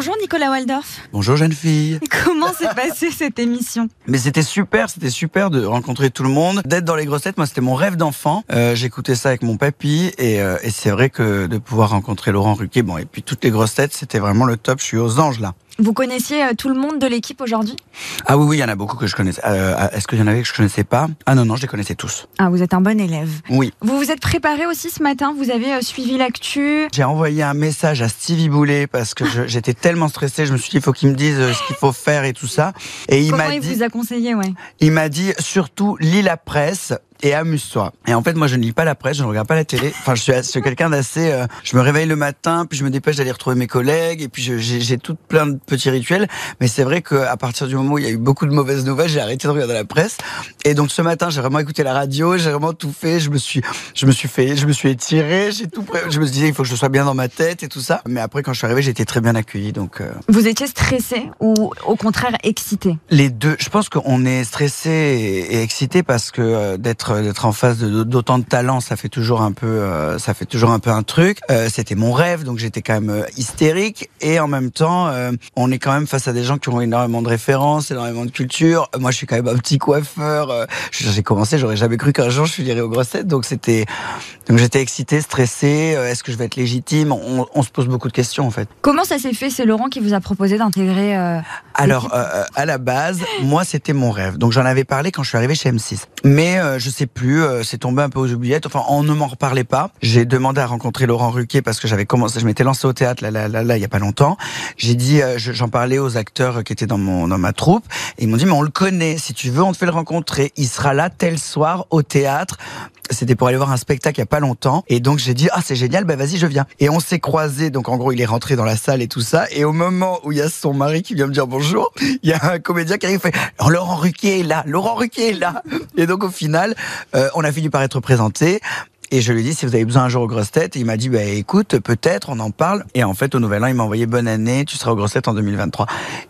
Bonjour Nicolas Waldorf. Bonjour jeune fille. Comment s'est passée cette émission? Mais c'était super, c'était super de rencontrer tout le monde, d'être dans les grosses têtes. Moi, c'était mon rêve d'enfant. Euh, J'écoutais ça avec mon papy et, euh, et c'est vrai que de pouvoir rencontrer Laurent Ruquier, bon, et puis toutes les grosses têtes, c'était vraiment le top. Je suis aux anges là. Vous connaissiez euh, tout le monde de l'équipe aujourd'hui? Ah oui, oui, il y en a beaucoup que je connaissais. Euh, Est-ce qu'il y en avait que je connaissais pas? Ah non, non, je les connaissais tous. Ah, vous êtes un bon élève. Oui. Vous vous êtes préparé aussi ce matin? Vous avez euh, suivi l'actu? J'ai envoyé un message à Stevie Boulet parce que j'étais tellement stressé. Je me suis dit, il faut qu'il me dise euh, ce qu'il faut faire et tout ça. Et il m'a il dit, vous a conseillé ouais? il m'a dit surtout lis la presse et amuse-toi. Et en fait, moi, je ne lis pas la presse, je ne regarde pas la télé. Enfin, je suis, je suis quelqu'un d'assez. euh, je me réveille le matin, puis je me dépêche d'aller retrouver mes collègues, et puis j'ai tout plein de petits rituels. Mais c'est vrai qu'à partir du moment où il y a eu beaucoup de mauvaises nouvelles, j'ai arrêté de regarder la presse. Et donc ce matin, j'ai vraiment écouté la radio, j'ai vraiment tout fait. Je me suis, je me suis fait, je me suis étiré, j'ai tout pré... Je me disais, il faut que je sois bien dans ma tête et tout ça. Mais après, quand je suis arrivé, j'ai été très bien accueilli. Donc euh, Vous étiez stressé ou au contraire excité? Les deux, je pense qu'on est stressé et, et excité parce que euh, d'être d'être en face d'autant de talents, ça fait toujours un peu euh, ça fait toujours un peu un truc. Euh, C'était mon rêve, donc j'étais quand même euh, hystérique et en même temps, euh, on est quand même face à des gens qui ont énormément de références, énormément de culture. Moi, je suis quand même un petit coiffeur. J'ai commencé, j'aurais jamais cru qu'un jour je finirais aux grosses têtes, donc c'était donc j'étais excité, stressé. Est-ce que je vais être légitime? On, on se pose beaucoup de questions en fait. Comment ça s'est fait? C'est Laurent qui vous a proposé d'intégrer. Alors, à la base, moi, c'était mon rêve. Donc, j'en avais parlé quand je suis arrivé chez M6. Mais je sais plus, euh, c'est tombé un peu aux oubliettes. Enfin, on ne m'en reparlait pas. J'ai demandé à rencontrer Laurent Ruquier parce que j'avais commencé, je m'étais lancé au théâtre là, là, là, là, il y a pas longtemps. J'ai dit, euh, je- j'en parlais aux acteurs qui étaient dans mon dans ma troupe. Et ils m'ont dit, mais on le connaît. Si tu veux, on te fait le rencontrer. Il sera là tel soir au théâtre. C'était pour aller voir un spectacle il y a pas longtemps. Et donc j'ai dit ah c'est génial, bah vas-y je viens. Et on s'est croisés. Donc en gros il est rentré dans la salle et tout ça. Et au moment où il y a son mari qui vient me dire bonjour, il y a un comédien qui arrive fait Laurent Ruquier est là, Laurent Ruquier est là. Et donc au final euh, on a fini par être présentés. Et je lui ai dit si vous avez besoin un jour aux grosses têtes. Et il m'a dit bah écoute peut-être on en parle. Et en fait au nouvel an il m'a envoyé bonne année, tu seras aux grosses têtes en 2023.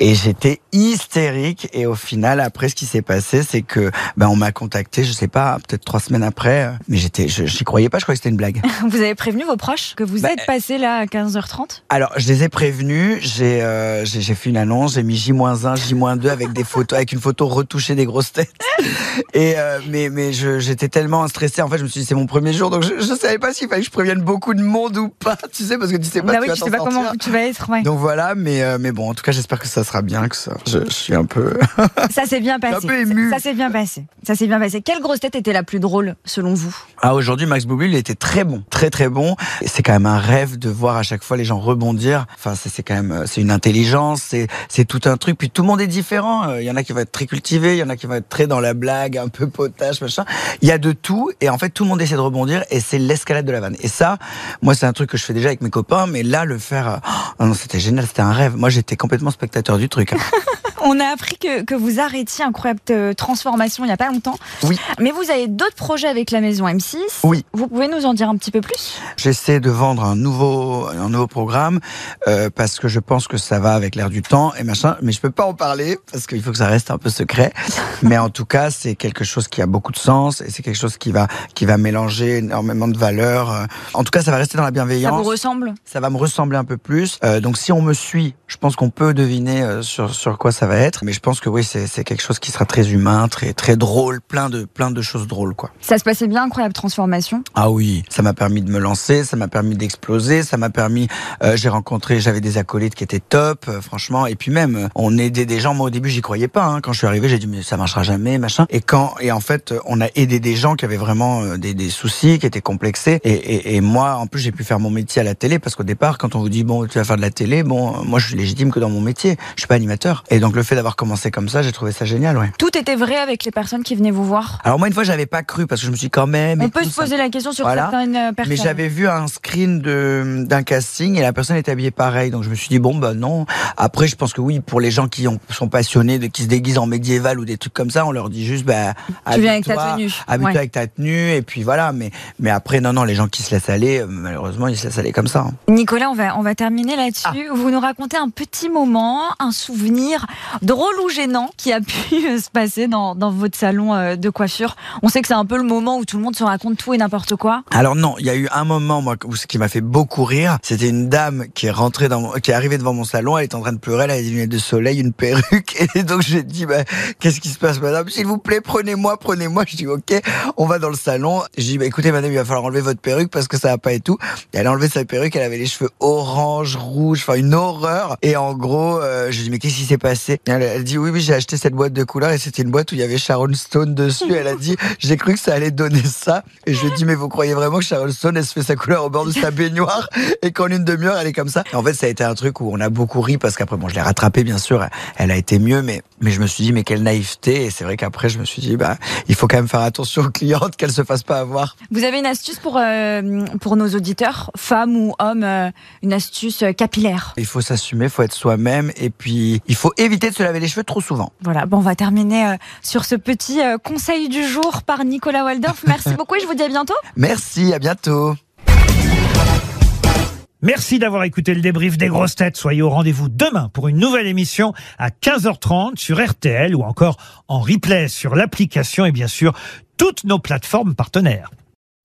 Et j'étais hystérique. Et au final après ce qui s'est passé c'est que ben on m'a contacté je sais pas peut-être trois semaines après. euh, Mais j'étais je- j'y croyais pas je croyais que c'était une blague. Vous avez prévenu vos proches que vous Bah, êtes passé là à 15h30 Alors, je les ai prévenus, j'ai euh, j'ai j'ai fait une annonce, j'ai mis J-1, J-2 avec des photos, avec une photo retouchée des grosses têtes. Et euh, mais mais je- j'étais tellement stressé, en fait, je me suis dit c'est mon premier jour, donc je, je savais pas s'il fallait que je prévienne beaucoup de monde ou pas, tu sais, parce que tu sais pas. Bah tu oui, vas tu t'en sais pas sortir. comment tu vas être. ouais. Donc voilà, mais euh, mais bon, en tout cas, j'espère que ça sera bien, que ça. Je, je suis un peu. Ça s'est bien passé. un peu ému. Ça s'est bien passé. Ça s'est bien passé. Quelle grosse tête était la plus drôle selon vous? Ah, aujourd'hui, Max Boublil, il était très bon, très très bon. Et C'est quand même un rêve de voir à chaque fois les gens rebondir. Enfin, c'est c'est quand même, euh, c'est une intelligence, c'est c'est tout un truc. Puis tout le monde est différent. Euh, Il y en a qui vont être très cultivés, il y en a qui vont être très dans la blague, un peu potache, machin. Il y a de tout. Et en fait, tout le monde essaie de rebondir. Et c'est l'escalade de la vanne. Et ça, moi, c'est un truc que je fais déjà avec mes copains. Mais là, le faire, oh non, c'était génial. C'était un rêve. Moi, j'étais complètement spectateur du truc. hein. On a appris que, que vous arrêtiez Incroyable euh, Transformation il n'y a pas longtemps. Oui. Mais vous avez d'autres projets avec la maison M6. Oui. Vous pouvez nous en dire un petit peu plus? J'essaie de vendre un nouveau, un nouveau programme euh, parce que je pense que ça va avec l'air du temps et machin. Mais je peux pas en parler parce qu'il faut que ça reste un peu secret. mais en tout cas, c'est quelque chose qui a beaucoup de sens et c'est quelque chose qui va qui va mélanger énormément de valeurs. Euh, En tout cas, ça va rester dans la Ça bienveillance. vous ressemble? Ça va me ressembler un peu plus. Euh, donc si on me suit, je pense qu'on peut deviner euh, sur sur quoi ça va être. Mais je pense que oui, c'est quelque chose qui sera très humain, très très drôle, plein de plein de choses drôles quoi. Ça se passait bien Incroyable Transformation Ah oui, ça m'a permis de me lancer, ça m'a permis d'exploser, ça m'a permis. euh, j'ai rencontré, j'avais des acolytes qui étaient top, euh, franchement. Et puis même, euh, on aidait des gens. Moi au début, j'y croyais pas. hein. Quand je suis arrivé, j'ai dit mais ça marchera jamais, machin. Et quand et en fait, on a aidé des gens qui avaient vraiment des, des soucis, qui étaient complexés. Et, et, et moi, en plus, j'ai pu faire mon métier à la télé parce qu'au départ, quand on vous dit bon, tu vas faire de la télé, bon, moi, je suis légitime que dans mon métier. Je suis pas animateur. Et donc le le fait d'avoir commencé comme ça, j'ai trouvé ça génial, ouais. Tout était vrai avec les personnes qui venaient vous voir. Alors moi une fois j'avais pas cru parce que je me suis dit, quand même. On peut se ça- poser la question sur Voilà. certaines euh, personnes. Mais j'avais vu un screen de d'un casting et la personne était habillée pareil, donc je me suis dit bon bah non. Après je pense que oui pour les gens qui ont, sont passionnés de qui se déguisent en médiéval ou des trucs comme ça, on leur dit juste bah Tu viens avec ta tenue. habille-toi Ouais. avec ta tenue et puis voilà. Mais mais après non non les gens qui se laissent aller euh, malheureusement ils se laissent aller comme ça. hein. Nicolas, on va, on va terminer là-dessus. Ah. Vous nous racontez un petit moment, un souvenir drôle ou gênant qui a pu se passer dans, dans votre salon euh, de coiffure. On sait que c'est un peu le moment où tout le monde se raconte tout et n'importe quoi. Alors non, il y a eu un moment moi où- ce qui m'a fait beaucoup rire. C'était une dame qui est rentrée dans, mon- qui est arrivée devant mon salon. Elle était en train de pleurer. Elle avait des lunettes de soleil, une perruque. Et donc j'ai dit, bah, qu'est-ce qui se passe, madame? S'il vous plaît, prenez-moi, prenez-moi. Je dis, ok, on va dans le salon. J'ai dit, bah, écoutez, madame, il va falloir enlever votre perruque parce que ça va pas et tout. Et elle a enlevé sa perruque. Elle avait les cheveux orange, rouge, enfin une horreur. Et en gros, euh, je dis, mais qu'est-ce qui s'est passé? Elle, elle dit, oui, oui, j'ai acheté cette boîte de couleurs et c'était une boîte où il y avait Sharon Stone dessus. Elle a dit, j'ai cru que ça allait donner ça. Et je lui ai dit, mais vous croyez vraiment que Sharon Stone, elle se fait sa couleur au bord de sa baignoire et qu'en une demi-heure, elle est comme ça? Et En fait, ça a été un truc où on a beaucoup ri parce qu'après, bon, je l'ai rattrapée, bien sûr. Elle a été mieux, mais, mais je me suis dit, mais quelle naïveté. Et c'est vrai qu'après, je me suis dit, bah, il faut quand même faire attention aux clientes, qu'elles se fassent pas avoir. Vous avez une astuce pour, euh, pour nos auditeurs, femmes ou hommes, euh, une astuce euh, capillaire? Il faut s'assumer, il faut être soi-même. Et puis, il faut éviter de se laver les cheveux trop souvent. Voilà, bon, on va terminer euh, sur ce petit euh, conseil du jour par Nicolas Waldorf. Merci beaucoup et je vous dis à bientôt. Merci, à bientôt. Merci d'avoir écouté le débrief des grosses têtes. Soyez au rendez-vous demain pour une nouvelle émission à 15h30 sur RTL ou encore en replay sur l'application et bien sûr toutes nos plateformes partenaires.